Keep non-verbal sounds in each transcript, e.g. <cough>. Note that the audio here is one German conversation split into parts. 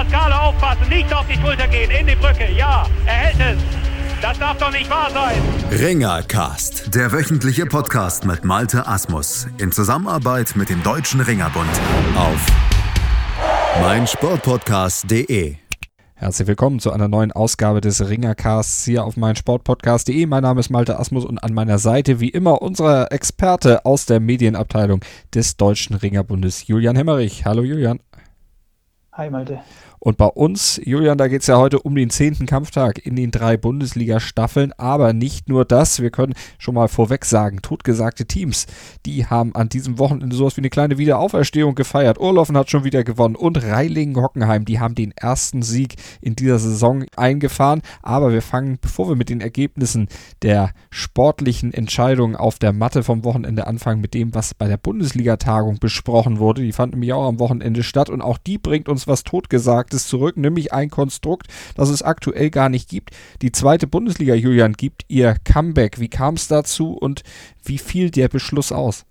Pascale aufpassen, nicht auf die Schulter gehen, in die Brücke. Ja, er hält es. Das darf doch nicht wahr sein. Ringercast, der wöchentliche Podcast mit Malte Asmus in Zusammenarbeit mit dem Deutschen Ringerbund auf meinsportpodcast.de. Herzlich willkommen zu einer neuen Ausgabe des Ringercasts hier auf meinsportpodcast.de. Mein Name ist Malte Asmus und an meiner Seite wie immer unser Experte aus der Medienabteilung des Deutschen Ringerbundes, Julian Hemmerich. Hallo Julian. Hi Malte. Und bei uns, Julian, da geht es ja heute um den zehnten Kampftag in den drei Bundesliga-Staffeln. Aber nicht nur das, wir können schon mal vorweg sagen, totgesagte Teams, die haben an diesem Wochenende sowas wie eine kleine Wiederauferstehung gefeiert. Urlaufen hat schon wieder gewonnen und Reilingen-Hockenheim, die haben den ersten Sieg in dieser Saison eingefahren. Aber wir fangen, bevor wir mit den Ergebnissen der sportlichen Entscheidungen auf der Matte vom Wochenende anfangen, mit dem, was bei der Bundesliga-Tagung besprochen wurde. Die fand nämlich auch am Wochenende statt und auch die bringt uns was totgesagt Abstraktes zurück, nämlich ein Konstrukt, das es aktuell gar nicht gibt. Die zweite Bundesliga, Julian, gibt ihr Comeback. Wie kam es dazu und wie fiel der Beschluss aus?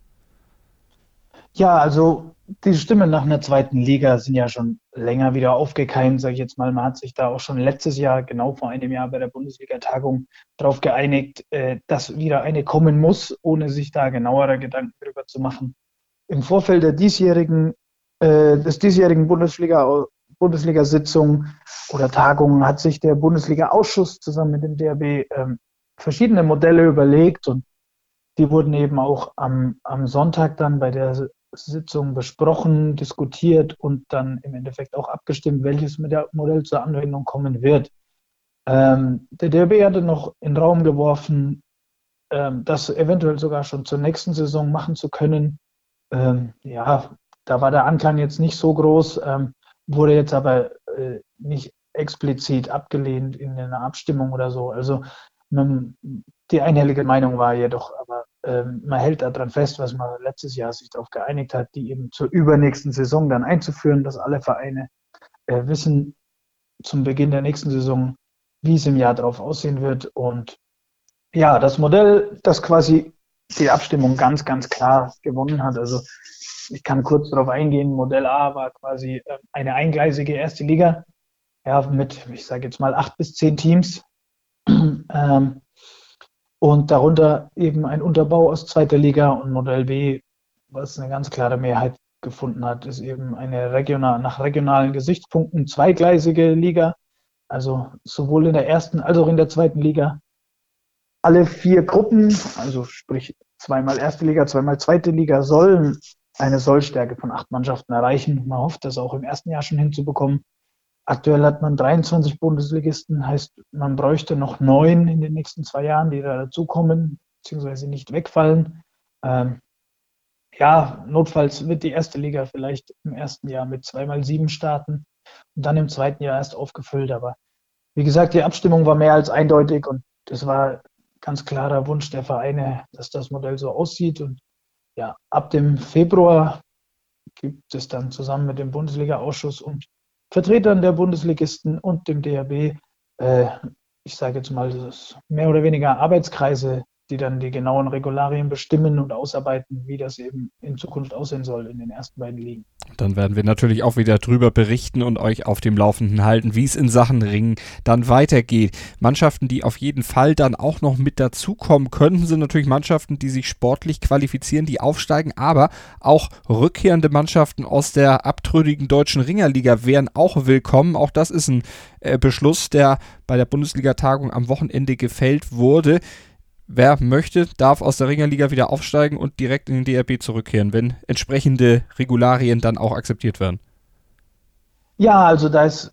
Ja, also die Stimmen nach einer zweiten Liga sind ja schon länger wieder aufgekeimt, sage ich jetzt mal. Man hat sich da auch schon letztes Jahr, genau vor einem Jahr bei der Bundesliga-Tagung, darauf geeinigt, äh, dass wieder eine kommen muss, ohne sich da genauere Gedanken darüber zu machen. Im Vorfeld der diesjährigen, äh, des diesjährigen Bundesliga Bundesliga-Sitzung oder Tagung hat sich der Bundesliga-Ausschuss zusammen mit dem DRB ähm, verschiedene Modelle überlegt und die wurden eben auch am, am Sonntag dann bei der Sitzung besprochen, diskutiert und dann im Endeffekt auch abgestimmt, welches Modell zur Anwendung kommen wird. Ähm, der DRB hatte noch in den Raum geworfen, ähm, das eventuell sogar schon zur nächsten Saison machen zu können. Ähm, ja, da war der Anklang jetzt nicht so groß. Ähm, wurde jetzt aber äh, nicht explizit abgelehnt in einer Abstimmung oder so. Also man, die einhellige Meinung war jedoch, aber ähm, man hält daran fest, was man letztes Jahr sich darauf geeinigt hat, die eben zur übernächsten Saison dann einzuführen, dass alle Vereine äh, wissen zum Beginn der nächsten Saison, wie es im Jahr darauf aussehen wird. Und ja, das Modell, das quasi die Abstimmung ganz, ganz klar gewonnen hat. Also ich kann kurz darauf eingehen. Modell A war quasi ähm, eine eingleisige erste Liga, ja, mit, ich sage jetzt mal, acht bis zehn Teams. <clears throat> ähm, und darunter eben ein Unterbau aus zweiter Liga und Modell B, was eine ganz klare Mehrheit gefunden hat, ist eben eine regional, nach regionalen Gesichtspunkten zweigleisige Liga. Also sowohl in der ersten als auch in der zweiten Liga. Alle vier Gruppen, also sprich zweimal erste Liga, zweimal zweite Liga, sollen eine Sollstärke von acht Mannschaften erreichen. Man hofft, das auch im ersten Jahr schon hinzubekommen. Aktuell hat man 23 Bundesligisten, heißt, man bräuchte noch neun in den nächsten zwei Jahren, die da dazukommen, beziehungsweise nicht wegfallen. Ähm, ja, notfalls wird die erste Liga vielleicht im ersten Jahr mit zweimal sieben starten und dann im zweiten Jahr erst aufgefüllt. Aber wie gesagt, die Abstimmung war mehr als eindeutig und es war ganz klarer Wunsch der Vereine, dass das Modell so aussieht. Und ja, ab dem Februar gibt es dann zusammen mit dem Bundesliga-Ausschuss und Vertretern der Bundesligisten und dem DRB, äh, ich sage jetzt mal, mehr oder weniger Arbeitskreise, die dann die genauen Regularien bestimmen und ausarbeiten, wie das eben in Zukunft aussehen soll in den ersten beiden Ligen. Dann werden wir natürlich auch wieder drüber berichten und euch auf dem Laufenden halten, wie es in Sachen Ringen dann weitergeht. Mannschaften, die auf jeden Fall dann auch noch mit dazukommen könnten, sind natürlich Mannschaften, die sich sportlich qualifizieren, die aufsteigen, aber auch rückkehrende Mannschaften aus der abtrünnigen deutschen Ringerliga wären auch willkommen. Auch das ist ein äh, Beschluss, der bei der Bundesliga-Tagung am Wochenende gefällt wurde. Wer möchte, darf aus der Ringerliga wieder aufsteigen und direkt in den DRB zurückkehren, wenn entsprechende Regularien dann auch akzeptiert werden. Ja, also da ist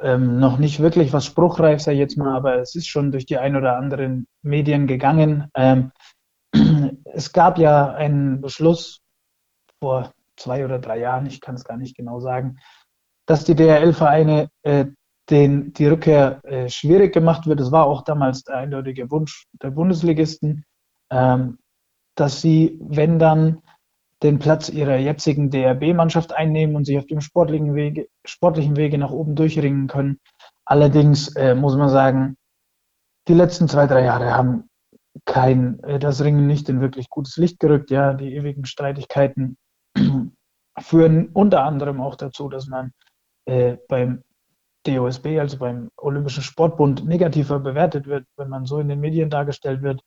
ähm, noch nicht wirklich was spruchreif, ich jetzt mal, aber es ist schon durch die ein oder anderen Medien gegangen. Ähm, <clears throat> es gab ja einen Beschluss vor zwei oder drei Jahren, ich kann es gar nicht genau sagen, dass die DRL-Vereine äh, den die Rückkehr äh, schwierig gemacht wird. Es war auch damals der eindeutige Wunsch der Bundesligisten, ähm, dass sie, wenn dann, den Platz ihrer jetzigen DRB-Mannschaft einnehmen und sich auf dem sportlichen Wege, sportlichen Wege nach oben durchringen können. Allerdings äh, muss man sagen, die letzten zwei, drei Jahre haben kein, äh, das Ringen nicht in wirklich gutes Licht gerückt. Ja, die ewigen Streitigkeiten <clears throat> führen unter anderem auch dazu, dass man äh, beim DOSB, also beim Olympischen Sportbund, negativer bewertet wird, wenn man so in den Medien dargestellt wird.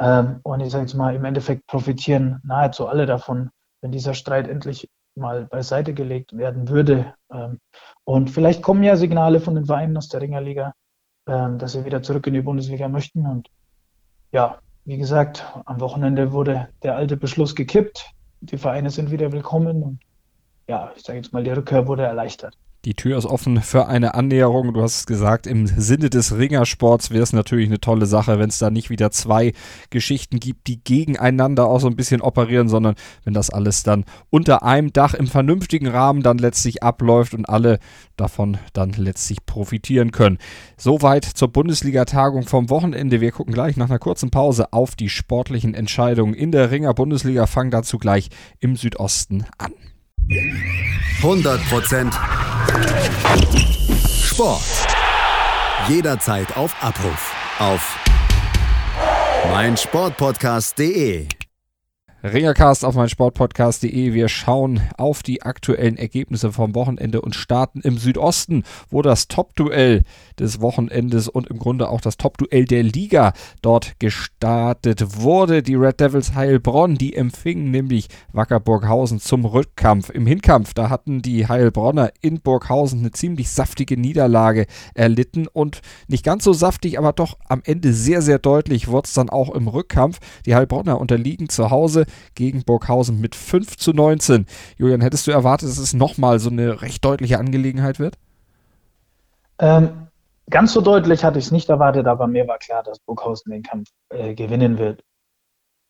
Ähm, und ich sage jetzt mal, im Endeffekt profitieren nahezu alle davon, wenn dieser Streit endlich mal beiseite gelegt werden würde. Ähm, und vielleicht kommen ja Signale von den Vereinen aus der Ringerliga, ähm, dass sie wieder zurück in die Bundesliga möchten. Und ja, wie gesagt, am Wochenende wurde der alte Beschluss gekippt. Die Vereine sind wieder willkommen und ja, ich sage jetzt mal, die Rückkehr wurde erleichtert. Die Tür ist offen für eine Annäherung. Du hast es gesagt, im Sinne des Ringersports wäre es natürlich eine tolle Sache, wenn es da nicht wieder zwei Geschichten gibt, die gegeneinander auch so ein bisschen operieren, sondern wenn das alles dann unter einem Dach im vernünftigen Rahmen dann letztlich abläuft und alle davon dann letztlich profitieren können. Soweit zur Bundesliga-Tagung vom Wochenende. Wir gucken gleich nach einer kurzen Pause auf die sportlichen Entscheidungen in der Ringer-Bundesliga, fangen dazu gleich im Südosten an. 100% Sport. Jederzeit auf Abruf. Auf meinsportpodcast.de Ringercast auf mein Sportpodcast.de. Wir schauen auf die aktuellen Ergebnisse vom Wochenende und starten im Südosten, wo das Top-Duell des Wochenendes und im Grunde auch das Top-Duell der Liga dort gestartet wurde. Die Red Devils Heilbronn, die empfingen nämlich Wacker Burghausen zum Rückkampf. Im Hinkampf, da hatten die Heilbronner in Burghausen eine ziemlich saftige Niederlage erlitten und nicht ganz so saftig, aber doch am Ende sehr, sehr deutlich wurde es dann auch im Rückkampf. Die Heilbronner unterliegen zu Hause gegen Burghausen mit 5 zu 19. Julian, hättest du erwartet, dass es nochmal so eine recht deutliche Angelegenheit wird? Ähm, ganz so deutlich hatte ich es nicht erwartet, aber mir war klar, dass Burghausen den Kampf äh, gewinnen wird.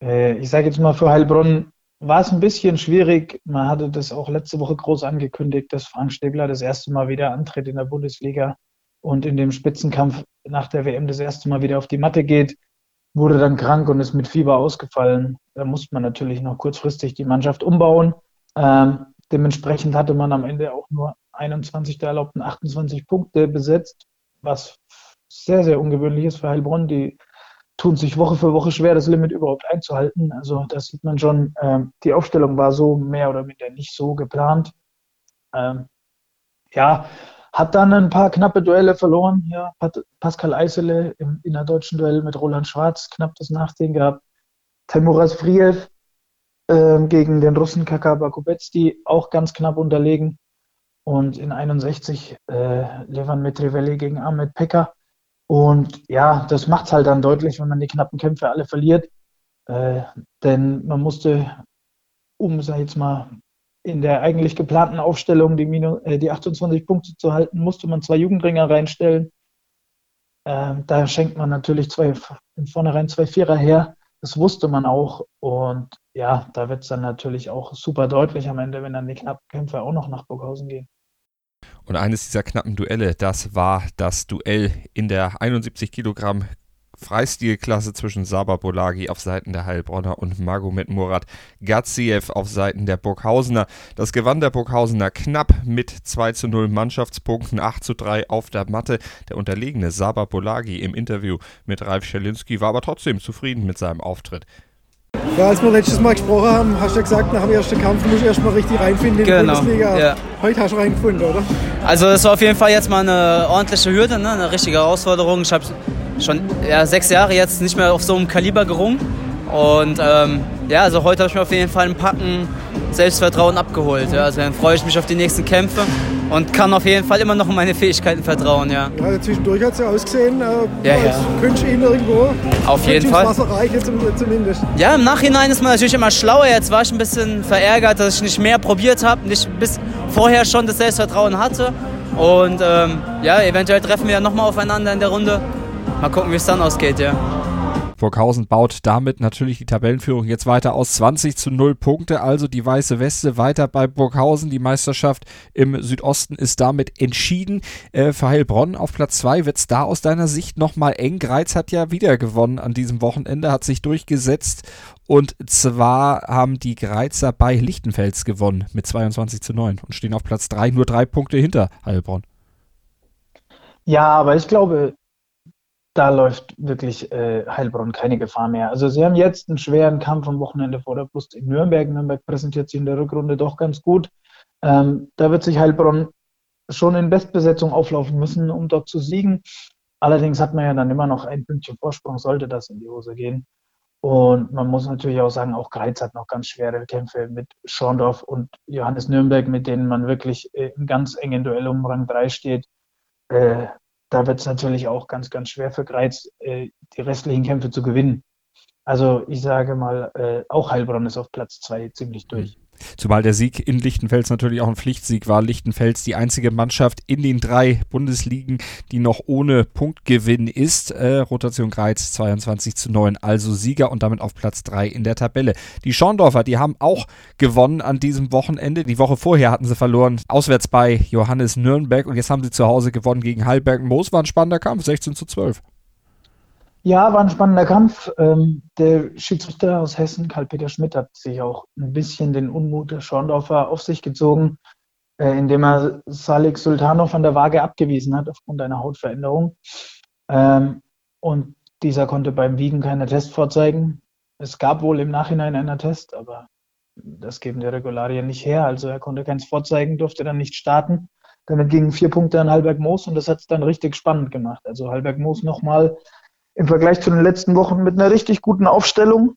Äh, ich sage jetzt mal, für Heilbronn war es ein bisschen schwierig. Man hatte das auch letzte Woche groß angekündigt, dass Frank Stegler das erste Mal wieder antritt in der Bundesliga und in dem Spitzenkampf nach der WM das erste Mal wieder auf die Matte geht wurde dann krank und ist mit Fieber ausgefallen. Da musste man natürlich noch kurzfristig die Mannschaft umbauen. Ähm, dementsprechend hatte man am Ende auch nur 21 der erlaubten 28 Punkte besetzt, was sehr, sehr ungewöhnlich ist für Heilbronn. Die tun sich Woche für Woche schwer, das Limit überhaupt einzuhalten. Also da sieht man schon, ähm, die Aufstellung war so mehr oder minder nicht so geplant. Ähm, ja, hat dann ein paar knappe Duelle verloren. Ja, Pascal Eisele im innerdeutschen Duell mit Roland Schwarz knapp das Nachsehen gehabt. Temuras Friev äh, gegen den Russen Kakaba Kubetski auch ganz knapp unterlegen. Und in 61 äh, Levan Metrivelli gegen Ahmed Pekka. Und ja, das macht es halt dann deutlich, wenn man die knappen Kämpfe alle verliert. Äh, denn man musste, um, sag ich jetzt mal, in der eigentlich geplanten Aufstellung die, Minus, äh, die 28 Punkte zu halten, musste man zwei Jugendringer reinstellen. Ähm, da schenkt man natürlich zwei, in vornherein zwei Vierer her. Das wusste man auch. Und ja, da wird es dann natürlich auch super deutlich am Ende, wenn dann die Knappkämpfe auch noch nach Burghausen gehen. Und eines dieser knappen Duelle, das war das Duell in der 71 Kilogramm Freistilklasse zwischen Saba Bolagi auf Seiten der Heilbronner und Magomed Murat Gaziev auf Seiten der Burghausener. Das gewann der Burghausener knapp mit 2 zu 0 Mannschaftspunkten, 8 zu 3 auf der Matte. Der unterlegene Saba Bolagi im Interview mit Ralf Schelinski war aber trotzdem zufrieden mit seinem Auftritt. Ja, als wir letztes Mal gesprochen haben, hast du ja gesagt, nach dem ersten Kampf muss ich erstmal richtig reinfinden in die genau, Bundesliga. Ja. Heute hast du reingefunden, oder? Also es war auf jeden Fall jetzt mal eine ordentliche Hürde, ne? eine richtige Herausforderung. Ich habe schon ja, sechs Jahre jetzt nicht mehr auf so einem Kaliber gerungen. Und ähm, ja, also heute habe ich mir auf jeden Fall ein Packen Selbstvertrauen abgeholt. Ja. Also dann freue ich mich auf die nächsten Kämpfe und kann auf jeden Fall immer noch in meine Fähigkeiten vertrauen. Ja, ja zwischendurch hat es ja ausgesehen, äh, ja, als ja. ihn irgendwo. Auf jeden Fall. Wasser reichen zumindest. Ja, im Nachhinein ist man natürlich immer schlauer. Jetzt war ich ein bisschen verärgert, dass ich nicht mehr probiert habe, nicht bis vorher schon das Selbstvertrauen hatte. Und ähm, ja, eventuell treffen wir ja nochmal aufeinander in der Runde. Mal gucken, wie es dann ausgeht, ja. Burghausen baut damit natürlich die Tabellenführung jetzt weiter aus. 20 zu 0 Punkte, also die weiße Weste weiter bei Burghausen. Die Meisterschaft im Südosten ist damit entschieden. Äh, für Heilbronn auf Platz 2 wird es da aus deiner Sicht nochmal eng. Greiz hat ja wieder gewonnen an diesem Wochenende, hat sich durchgesetzt. Und zwar haben die Greizer bei Lichtenfels gewonnen mit 22 zu 9 und stehen auf Platz 3, nur drei Punkte hinter Heilbronn. Ja, aber ich glaube, da läuft wirklich äh, Heilbronn keine Gefahr mehr. Also sie haben jetzt einen schweren Kampf am Wochenende vor der Brust in Nürnberg. Nürnberg präsentiert sich in der Rückrunde doch ganz gut. Ähm, da wird sich Heilbronn schon in Bestbesetzung auflaufen müssen, um dort zu siegen. Allerdings hat man ja dann immer noch ein Pünktchen Vorsprung, sollte das in die Hose gehen. Und man muss natürlich auch sagen, auch Greiz hat noch ganz schwere Kämpfe mit Schorndorf und Johannes Nürnberg, mit denen man wirklich äh, im ganz engen Duell um Rang 3 steht. Äh, da wird es natürlich auch ganz, ganz schwer für Greiz, äh, die restlichen Kämpfe zu gewinnen. Also ich sage mal, äh, auch Heilbronn ist auf Platz 2 ziemlich durch. Zumal der Sieg in Lichtenfels natürlich auch ein Pflichtsieg war. Lichtenfels die einzige Mannschaft in den drei Bundesligen, die noch ohne Punktgewinn ist. Äh, Rotation Greiz 22 zu 9, also Sieger und damit auf Platz 3 in der Tabelle. Die Schorndorfer, die haben auch gewonnen an diesem Wochenende. Die Woche vorher hatten sie verloren, auswärts bei Johannes Nürnberg und jetzt haben sie zu Hause gewonnen gegen Heilberg. Moos war ein spannender Kampf, 16 zu 12. Ja, war ein spannender Kampf. Ähm, der Schiedsrichter aus Hessen, Karl-Peter Schmidt, hat sich auch ein bisschen den Unmut der Schorndorfer auf sich gezogen, äh, indem er Salik Sultanov an der Waage abgewiesen hat aufgrund einer Hautveränderung. Ähm, und dieser konnte beim Wiegen keine Test vorzeigen. Es gab wohl im Nachhinein einen Test, aber das geben die Regularien nicht her. Also er konnte keins vorzeigen, durfte dann nicht starten. Damit gingen vier Punkte an Halberg Moos und das hat es dann richtig spannend gemacht. Also Halberg Moos nochmal im Vergleich zu den letzten Wochen mit einer richtig guten Aufstellung.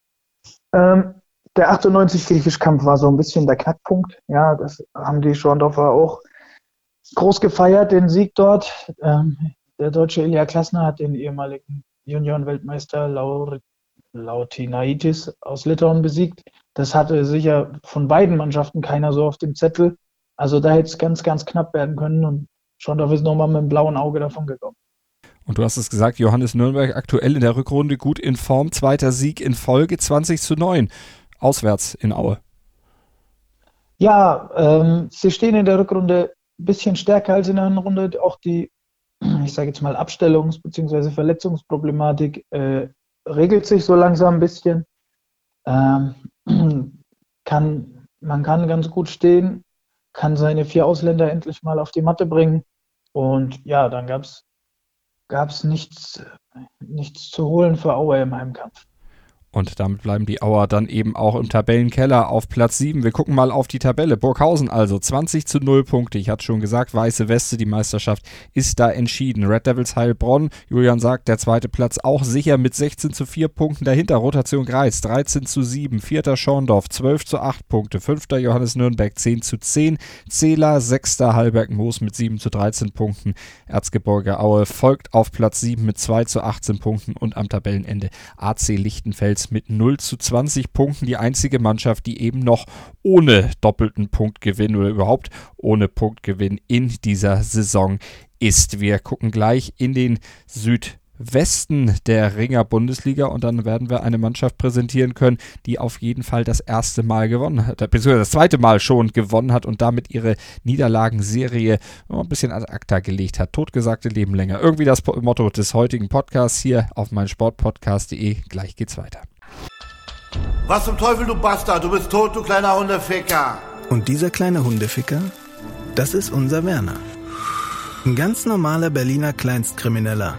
Ähm, der 98 Griechisch-Kampf war so ein bisschen der Knackpunkt. Ja, das haben die Schorndorfer auch groß gefeiert, den Sieg dort. Ähm, der deutsche Ilya Klasner hat den ehemaligen Junioren-Weltmeister Lautinaitis aus Litauen besiegt. Das hatte sicher von beiden Mannschaften keiner so auf dem Zettel. Also da hätte es ganz, ganz knapp werden können und Schorndorf ist nochmal mit einem blauen Auge davon gekommen. Und du hast es gesagt, Johannes Nürnberg aktuell in der Rückrunde gut in Form. Zweiter Sieg in Folge, 20 zu 9. Auswärts in Aue. Ja, ähm, sie stehen in der Rückrunde ein bisschen stärker als in der Runde. Auch die, ich sage jetzt mal, Abstellungs- bzw. Verletzungsproblematik äh, regelt sich so langsam ein bisschen. Ähm, <clears throat> kann, man kann ganz gut stehen, kann seine vier Ausländer endlich mal auf die Matte bringen. Und ja, dann gab es gab es nichts, nichts zu holen für Aue im Heimkampf. Und damit bleiben die Auer dann eben auch im Tabellenkeller auf Platz 7. Wir gucken mal auf die Tabelle. Burghausen also 20 zu 0 Punkte. Ich hatte schon gesagt, weiße Weste, die Meisterschaft ist da entschieden. Red Devils Heilbronn, Julian sagt, der zweite Platz auch sicher mit 16 zu 4 Punkten. Dahinter Rotation Greiz 13 zu 7. Vierter Schorndorf 12 zu 8 Punkte. Fünfter Johannes Nürnberg 10 zu 10. Zähler sechster Hallberg Moos mit 7 zu 13 Punkten. Erzgebirge Aue folgt auf Platz 7 mit 2 zu 18 Punkten und am Tabellenende AC Lichtenfels Wales mit 0 zu 20 Punkten die einzige Mannschaft, die eben noch ohne doppelten Punktgewinn oder überhaupt ohne Punktgewinn in dieser Saison ist. Wir gucken gleich in den Süd Westen der Ringer Bundesliga und dann werden wir eine Mannschaft präsentieren können, die auf jeden Fall das erste Mal gewonnen hat, beziehungsweise das zweite Mal schon gewonnen hat und damit ihre Niederlagenserie ein bisschen ad acta gelegt hat. Totgesagte leben länger. Irgendwie das Motto des heutigen Podcasts hier auf meinsportpodcast.de. Gleich geht's weiter. Was zum Teufel, du Bastard? Du bist tot, du kleiner Hundeficker. Und dieser kleine Hundeficker, das ist unser Werner. Ein ganz normaler Berliner Kleinstkrimineller,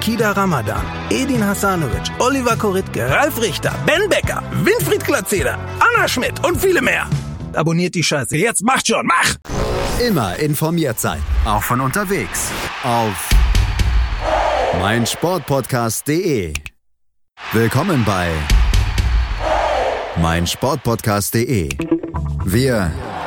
Kida Ramadan, Edin Hasanovic, Oliver Koritke, Ralf Richter, Ben Becker, Winfried Glatzeder, Anna Schmidt und viele mehr. Abonniert die Scheiße. Jetzt macht schon, mach! Immer informiert sein. Auch von unterwegs. Auf meinsportpodcast.de. Willkommen bei meinsportpodcast.de. Wir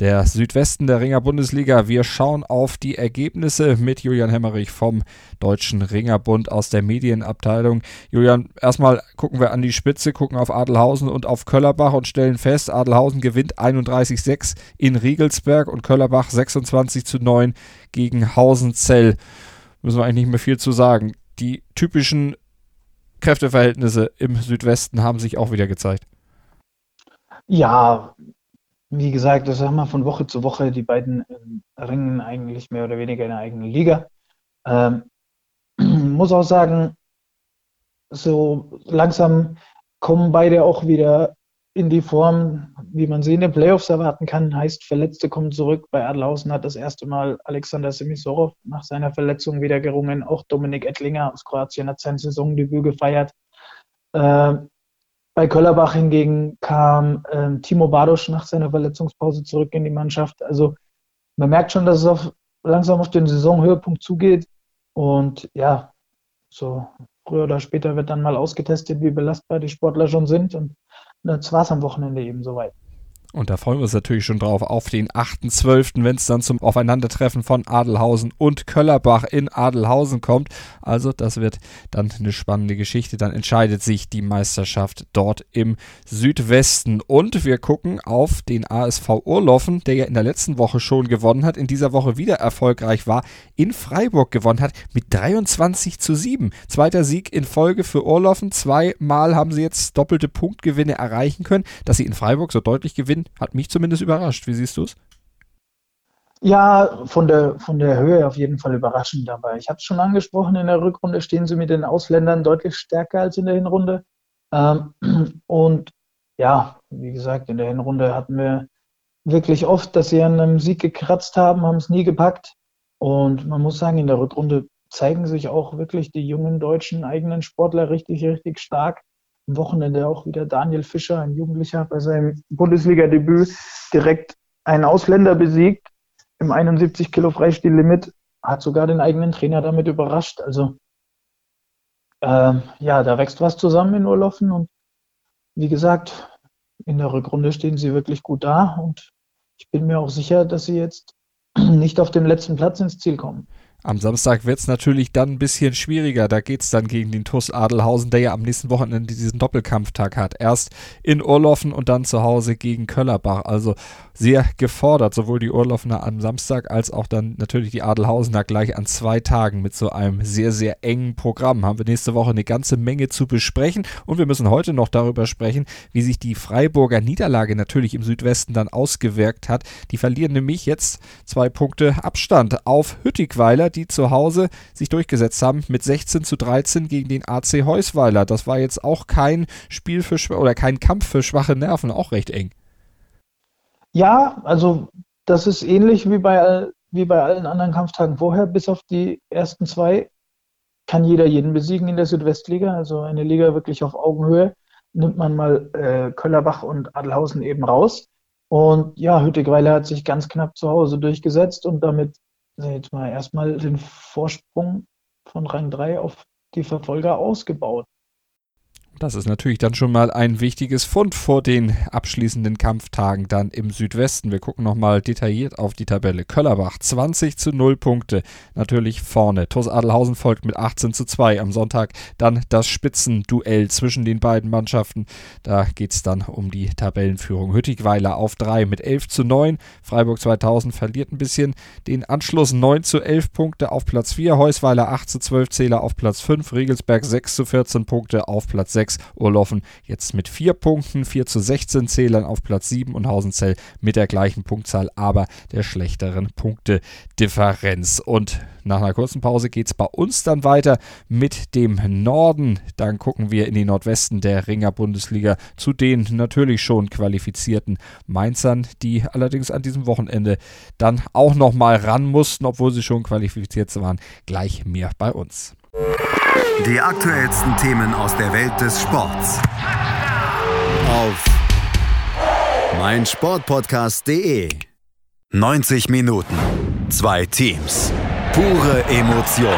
der Südwesten der Ringer Bundesliga. Wir schauen auf die Ergebnisse mit Julian Hemmerich vom Deutschen Ringerbund aus der Medienabteilung. Julian, erstmal gucken wir an die Spitze, gucken auf Adelhausen und auf Köllerbach und stellen fest, Adelhausen gewinnt 31-6 in Riegelsberg und Köllerbach 26 zu 9 gegen Hausenzell. Müssen wir eigentlich nicht mehr viel zu sagen. Die typischen Kräfteverhältnisse im Südwesten haben sich auch wieder gezeigt. Ja, wie gesagt, das haben wir von Woche zu Woche. Die beiden äh, ringen eigentlich mehr oder weniger in der eigenen Liga. Ähm, <clears throat> muss auch sagen, so langsam kommen beide auch wieder in die Form, wie man sie in den Playoffs erwarten kann. Heißt, Verletzte kommen zurück. Bei Adelhausen hat das erste Mal Alexander Semisorov nach seiner Verletzung wieder gerungen. Auch Dominik Ettlinger aus Kroatien hat sein Saisondebüt gefeiert. Äh, bei Köllerbach hingegen kam äh, Timo Badosch nach seiner Verletzungspause zurück in die Mannschaft. Also man merkt schon, dass es auf, langsam auf den Saisonhöhepunkt zugeht. Und ja, so früher oder später wird dann mal ausgetestet, wie belastbar die Sportler schon sind. Und das war es am Wochenende eben soweit. Und da freuen wir uns natürlich schon drauf auf den 8.12., wenn es dann zum Aufeinandertreffen von Adelhausen und Köllerbach in Adelhausen kommt. Also das wird dann eine spannende Geschichte. Dann entscheidet sich die Meisterschaft dort im Südwesten. Und wir gucken auf den ASV Urloffen, der ja in der letzten Woche schon gewonnen hat, in dieser Woche wieder erfolgreich war, in Freiburg gewonnen hat mit 23 zu 7. Zweiter Sieg in Folge für Urloffen. Zweimal haben sie jetzt doppelte Punktgewinne erreichen können. Dass sie in Freiburg so deutlich gewinnen, Gewinn hat mich zumindest überrascht. Wie siehst du es? Ja, von der, von der Höhe auf jeden Fall überraschend dabei. Ich habe es schon angesprochen, in der Rückrunde stehen sie mit den Ausländern deutlich stärker als in der Hinrunde. Ähm, <clears throat> und ja, wie gesagt, in der Hinrunde hatten wir wirklich oft, dass sie an einem Sieg gekratzt haben, haben es nie gepackt. Und man muss sagen, in der Rückrunde zeigen sich auch wirklich die jungen deutschen eigenen Sportler richtig, richtig stark am Wochenende auch wieder Daniel Fischer, ein Jugendlicher, bei seinem Bundesliga-Debüt direkt einen Ausländer besiegt im 71 Kilo Freistillimit, hat sogar den eigenen Trainer damit überrascht. Also ähm, ja, da wächst was zusammen in Urlaufen und wie gesagt, in der Rückrunde stehen sie wirklich gut da und ich bin mir auch sicher, dass sie jetzt <clears throat> nicht auf dem letzten Platz ins Ziel kommen. Am Samstag wird es natürlich dann ein bisschen schwieriger. Da geht es dann gegen den TuS Adelhausen, der ja am nächsten Wochenende diesen Doppelkampftag hat. Erst in Urloffen und dann zu Hause gegen Köllerbach. Also sehr gefordert, sowohl die Urloffener am Samstag als auch dann natürlich die Adelhausener gleich an zwei Tagen mit so einem sehr, sehr engen Programm. Haben wir nächste Woche eine ganze Menge zu besprechen und wir müssen heute noch darüber sprechen, wie sich die Freiburger Niederlage natürlich im Südwesten dann ausgewirkt hat. Die verlieren nämlich jetzt zwei Punkte Abstand auf Hüttigweiler die zu Hause sich durchgesetzt haben mit 16 zu 13 gegen den AC Heusweiler. Das war jetzt auch kein Spiel für oder kein Kampf für schwache Nerven, auch recht eng. Ja, also das ist ähnlich wie bei, wie bei allen anderen Kampftagen vorher, bis auf die ersten zwei kann jeder jeden besiegen in der Südwestliga, also eine Liga wirklich auf Augenhöhe. Nimmt man mal äh, Köllerbach und Adelhausen eben raus. Und ja, Hüttigweiler hat sich ganz knapp zu Hause durchgesetzt und damit jetzt mal erstmal den Vorsprung von Rang 3 auf die Verfolger ausgebaut. Das ist natürlich dann schon mal ein wichtiges Fund vor den abschließenden Kampftagen dann im Südwesten. Wir gucken nochmal detailliert auf die Tabelle. Köllerbach 20 zu 0 Punkte, natürlich vorne. TuS Adelhausen folgt mit 18 zu 2 am Sonntag. Dann das Spitzenduell zwischen den beiden Mannschaften. Da geht es dann um die Tabellenführung. Hüttigweiler auf 3 mit 11 zu 9. Freiburg 2000 verliert ein bisschen den Anschluss 9 zu 11 Punkte auf Platz 4. Heusweiler 8 zu 12 Zähler auf Platz 5. Riegelsberg 6 zu 14 Punkte auf Platz 6. 6. Urloffen jetzt mit 4 Punkten, 4 zu 16 Zählern auf Platz 7 und Hausenzell mit der gleichen Punktzahl, aber der schlechteren Punktedifferenz. Und nach einer kurzen Pause geht es bei uns dann weiter mit dem Norden. Dann gucken wir in die Nordwesten der Ringer Bundesliga zu den natürlich schon qualifizierten Mainzern, die allerdings an diesem Wochenende dann auch nochmal ran mussten, obwohl sie schon qualifiziert waren. Gleich mehr bei uns. Die aktuellsten Themen aus der Welt des Sports. Auf meinsportpodcast.de. 90 Minuten, zwei Teams, pure Emotion.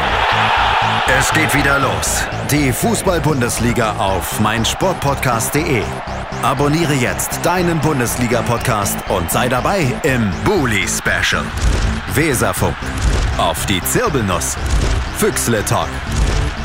Es geht wieder los. Die Fußball-Bundesliga auf meinsportpodcast.de Abonniere jetzt deinen Bundesliga-Podcast und sei dabei im Bully Special. Weserfunk. Auf die Zirbelnuss. Füchsle Talk.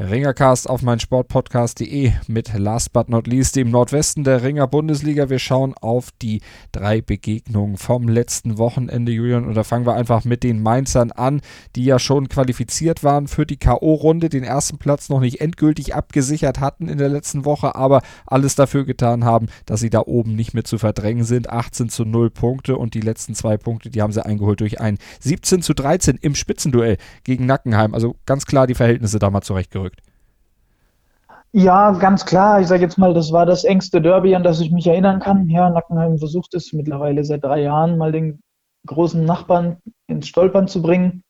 Ringercast auf meinsportpodcast.de mit last but not least dem Nordwesten der Ringer Bundesliga. Wir schauen auf die drei Begegnungen vom letzten Wochenende, Julian. Und da fangen wir einfach mit den Mainzern an, die ja schon qualifiziert waren für die K.O.-Runde, den ersten Platz noch nicht endgültig abgesichert hatten in der letzten Woche, aber alles dafür getan haben, dass sie da oben nicht mehr zu verdrängen sind. 18 zu 0 Punkte und die letzten zwei Punkte, die haben sie eingeholt durch ein 17 zu 13 im Spitzenduell gegen Nackenheim. Also ganz klar die Verhältnisse da mal zurechtgerückt. Ja, ganz klar. Ich sage jetzt mal, das war das engste Derby, an das ich mich erinnern kann. Ja, Nackenheim versucht es mittlerweile seit drei Jahren, mal den großen Nachbarn ins Stolpern zu bringen.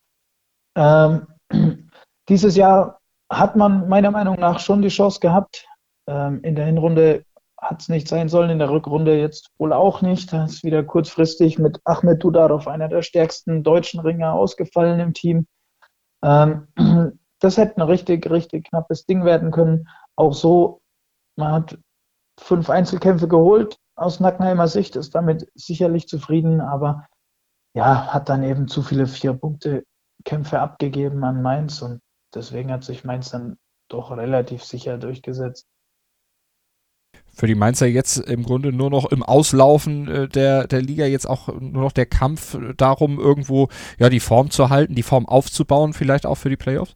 Ähm, <clears throat> dieses Jahr hat man meiner Meinung nach schon die Chance gehabt. Ähm, in der Hinrunde hat es nicht sein sollen, in der Rückrunde jetzt wohl auch nicht. Da ist wieder kurzfristig mit Ahmed Dudarov, einer der stärksten deutschen Ringer, ausgefallen im Team. Ähm, <clears throat> das hätte ein richtig, richtig knappes Ding werden können auch so, man hat fünf Einzelkämpfe geholt aus Nackenheimer Sicht, ist damit sicherlich zufrieden, aber ja, hat dann eben zu viele Vier-Punkte-Kämpfe abgegeben an Mainz und deswegen hat sich Mainz dann doch relativ sicher durchgesetzt. Für die Mainzer jetzt im Grunde nur noch im Auslaufen äh, der, der Liga jetzt auch nur noch der Kampf darum, irgendwo ja die Form zu halten, die Form aufzubauen, vielleicht auch für die Playoffs?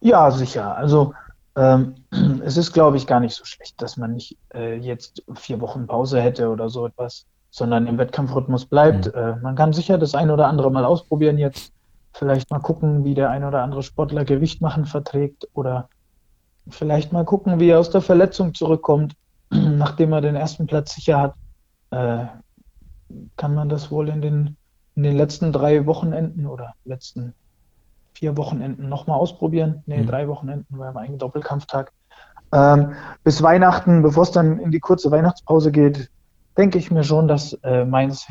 Ja, sicher. Also <clears throat> es ist, glaube ich, gar nicht so schlecht, dass man nicht äh, jetzt vier Wochen Pause hätte oder so etwas, sondern im Wettkampfrhythmus bleibt. Mhm. Äh, man kann sicher das ein oder andere mal ausprobieren jetzt. Vielleicht mal gucken, wie der ein oder andere Sportler Gewicht machen verträgt oder vielleicht mal gucken, wie er aus der Verletzung zurückkommt, <clears throat> nachdem er den ersten Platz sicher hat. Äh, kann man das wohl in den, in den letzten drei Wochenenden oder letzten vier Wochenenden nochmal ausprobieren. Nee, mhm. drei Wochenenden, weil wir einen Doppelkampftag. Ähm, bis Weihnachten, bevor es dann in die kurze Weihnachtspause geht, denke ich mir schon, dass äh, Mainz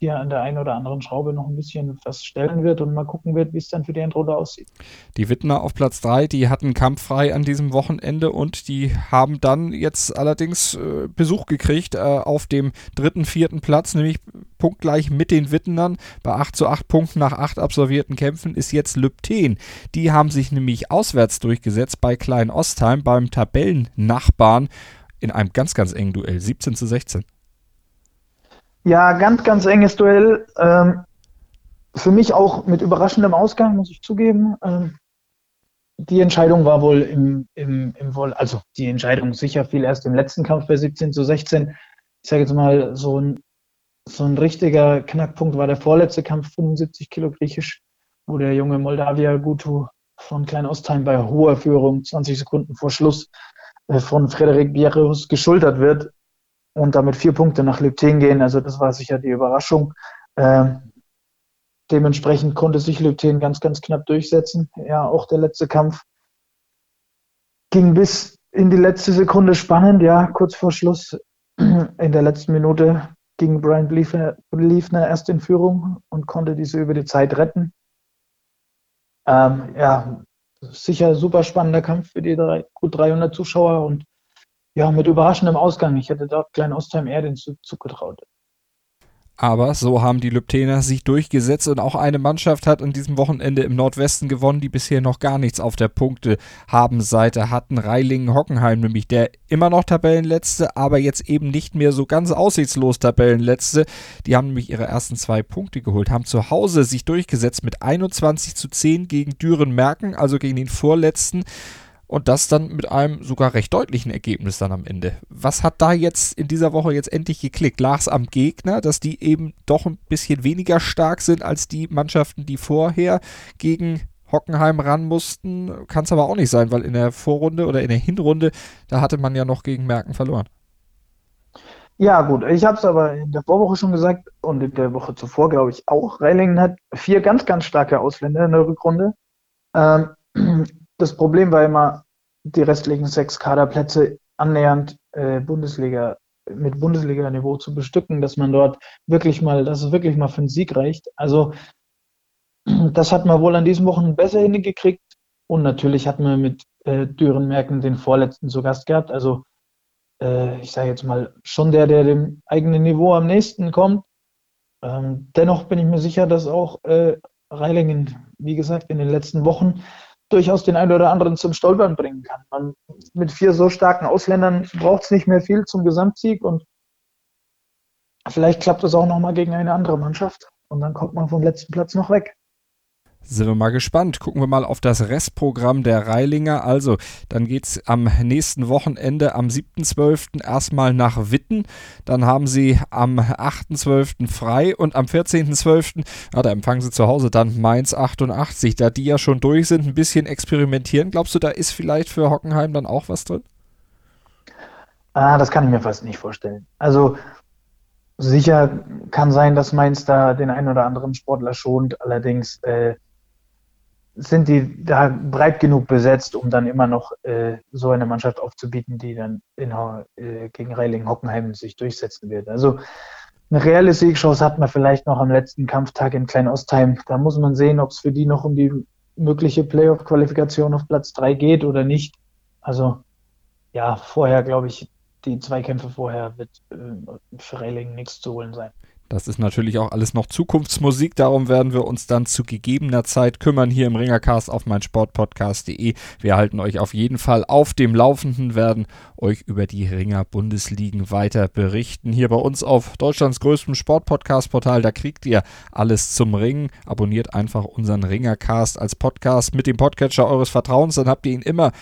hier an der einen oder anderen Schraube noch ein bisschen was stellen wird und mal gucken wird, wie es dann für die Endrunde aussieht. Die Wittner auf Platz 3, die hatten kampffrei an diesem Wochenende und die haben dann jetzt allerdings äh, Besuch gekriegt äh, auf dem dritten, vierten Platz, nämlich punktgleich mit den Wittnern. Bei 8 zu 8 Punkten nach 8 absolvierten Kämpfen ist jetzt Lübten. Die haben sich nämlich auswärts durchgesetzt bei Klein Ostheim, beim Tabellennachbarn in einem ganz, ganz engen Duell, 17 zu 16. Ja, ganz, ganz enges Duell. Ähm, für mich auch mit überraschendem Ausgang, muss ich zugeben. Ähm, die Entscheidung war wohl im, im, im also die Entscheidung sicher fiel erst im letzten Kampf bei 17 zu 16. Ich sage jetzt mal, so ein, so ein richtiger Knackpunkt war der vorletzte Kampf, 75 Kilo griechisch, wo der junge Moldawier Gutu von Klein Ostheim bei hoher Führung, 20 Sekunden vor Schluss, äh, von Frederik Bierus geschultert wird und damit vier Punkte nach Lübten gehen. Also das war sicher die Überraschung. Ähm, dementsprechend konnte sich Lübten ganz, ganz knapp durchsetzen. Ja, auch der letzte Kampf ging bis in die letzte Sekunde spannend. Ja, kurz vor Schluss <clears throat> in der letzten Minute ging Brian Bliefner erst in Führung und konnte diese über die Zeit retten. Ähm, ja, sicher super spannender Kampf für die drei, gut 300 Zuschauer und ja, mit überraschendem Ausgang. Ich hätte dort Klein Ostheim eher den Zug zugetraut. Aber so haben die Lübtener sich durchgesetzt und auch eine Mannschaft hat an diesem Wochenende im Nordwesten gewonnen, die bisher noch gar nichts auf der Punkte-Haben-Seite hatten. Reilingen-Hockenheim nämlich, der immer noch Tabellenletzte, aber jetzt eben nicht mehr so ganz aussichtslos Tabellenletzte. Die haben nämlich ihre ersten zwei Punkte geholt, haben zu Hause sich durchgesetzt mit 21 zu 10 gegen Düren-Merken, also gegen den Vorletzten. Und das dann mit einem sogar recht deutlichen Ergebnis dann am Ende. Was hat da jetzt in dieser Woche jetzt endlich geklickt? Lag es am Gegner, dass die eben doch ein bisschen weniger stark sind als die Mannschaften, die vorher gegen Hockenheim ran mussten? Kann es aber auch nicht sein, weil in der Vorrunde oder in der Hinrunde, da hatte man ja noch gegen Merken verloren. Ja, gut. Ich habe es aber in der Vorwoche schon gesagt und in der Woche zuvor, glaube ich, auch. Reilingen hat vier ganz, ganz starke Ausländer in der Rückrunde. Ähm, das Problem war immer, die restlichen sechs Kaderplätze annähernd äh, Bundesliga mit Bundesliga-Niveau zu bestücken, dass man dort wirklich mal, dass es wirklich mal für einen Sieg reicht. Also das hat man wohl an diesen Wochen besser hingekriegt. Und natürlich hat man mit äh, Dürenmerken den vorletzten zu Gast gehabt. Also äh, ich sage jetzt mal schon der, der dem eigenen Niveau am nächsten kommt. Ähm, dennoch bin ich mir sicher, dass auch äh, Reilingen, wie gesagt, in den letzten Wochen durchaus den einen oder anderen zum Stolpern bringen kann. Man, mit vier so starken Ausländern braucht es nicht mehr viel zum Gesamtsieg und vielleicht klappt es auch nochmal gegen eine andere Mannschaft und dann kommt man vom letzten Platz noch weg. Sind wir mal gespannt. Gucken wir mal auf das Restprogramm der Reilinger. Also, dann geht es am nächsten Wochenende am 7.12. erstmal nach Witten. Dann haben sie am 8.12. frei und am 14.12. Ja, da empfangen sie zu Hause dann Mainz 88. Da die ja schon durch sind, ein bisschen experimentieren. Glaubst du, da ist vielleicht für Hockenheim dann auch was drin? Ah, das kann ich mir fast nicht vorstellen. Also, sicher kann sein, dass Mainz da den einen oder anderen Sportler schont. Allerdings. Äh, sind die da breit genug besetzt, um dann immer noch äh, so eine Mannschaft aufzubieten, die dann in, äh, gegen Reiling-Hockenheim sich durchsetzen wird. Also eine reelle Siegchance hat man vielleicht noch am letzten Kampftag in Klein-Ostheim. Da muss man sehen, ob es für die noch um die mögliche Playoff-Qualifikation auf Platz 3 geht oder nicht. Also ja, vorher glaube ich, die Zweikämpfe vorher wird äh, für Reiling nichts zu holen sein. Das ist natürlich auch alles noch Zukunftsmusik. Darum werden wir uns dann zu gegebener Zeit kümmern hier im Ringercast auf meinsportpodcast.de. Wir halten euch auf jeden Fall auf dem Laufenden, werden euch über die Ringer Bundesligen weiter berichten. Hier bei uns auf Deutschlands größtem Sportpodcast-Portal. Da kriegt ihr alles zum Ringen. Abonniert einfach unseren Ringercast als Podcast mit dem Podcatcher eures Vertrauens. Dann habt ihr ihn immer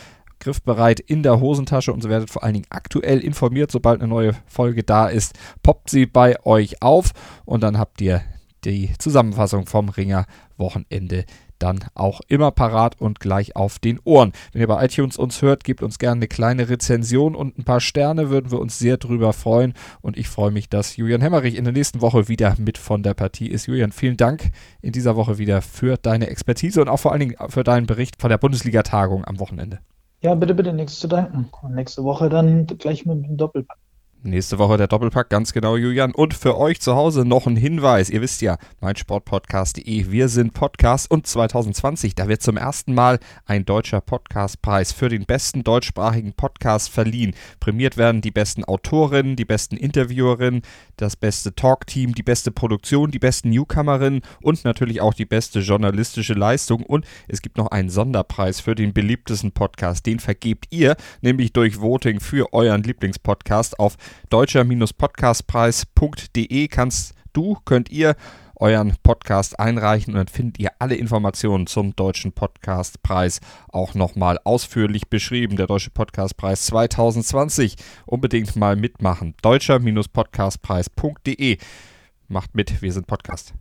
griffbereit in der Hosentasche und so werdet vor allen Dingen aktuell informiert, sobald eine neue Folge da ist. Poppt sie bei euch auf und dann habt ihr die Zusammenfassung vom Ringer Wochenende dann auch immer parat und gleich auf den Ohren. Wenn ihr bei iTunes uns hört, gebt uns gerne eine kleine Rezension und ein paar Sterne, würden wir uns sehr drüber freuen. Und ich freue mich, dass Julian Hemmerich in der nächsten Woche wieder mit von der Partie ist. Julian, vielen Dank in dieser Woche wieder für deine Expertise und auch vor allen Dingen für deinen Bericht von der Bundesliga-Tagung am Wochenende. Ja, bitte, bitte, nichts zu danken. Und nächste Woche dann gleich mit dem Doppelpack. Nächste Woche der Doppelpack, ganz genau, Julian. Und für euch zu Hause noch ein Hinweis. Ihr wisst ja, meinsportpodcast.de, wir sind Podcast und 2020, da wird zum ersten Mal ein deutscher Podcastpreis für den besten deutschsprachigen Podcast verliehen. Prämiert werden die besten Autorinnen, die besten Interviewerinnen, das beste Talkteam, die beste Produktion, die besten Newcomerinnen und natürlich auch die beste journalistische Leistung. Und es gibt noch einen Sonderpreis für den beliebtesten Podcast. Den vergebt ihr, nämlich durch Voting für euren Lieblingspodcast auf deutscher-podcastpreis.de kannst du, könnt ihr euren Podcast einreichen und dann findet ihr alle Informationen zum Deutschen Podcastpreis auch nochmal ausführlich beschrieben. Der Deutsche Podcastpreis 2020. Unbedingt mal mitmachen. Deutscher-podcastpreis.de. Macht mit, wir sind Podcast.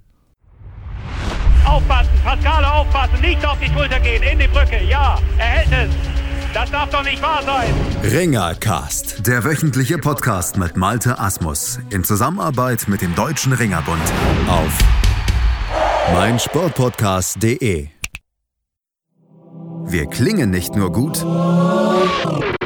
Aufpassen, Pascale aufpassen, nicht auf die Schulter gehen, in die Brücke, ja, er hält es. Das darf doch nicht wahr sein. Ringercast, der wöchentliche Podcast mit Malte Asmus in Zusammenarbeit mit dem Deutschen Ringerbund auf meinsportpodcast.de. Wir klingen nicht nur gut,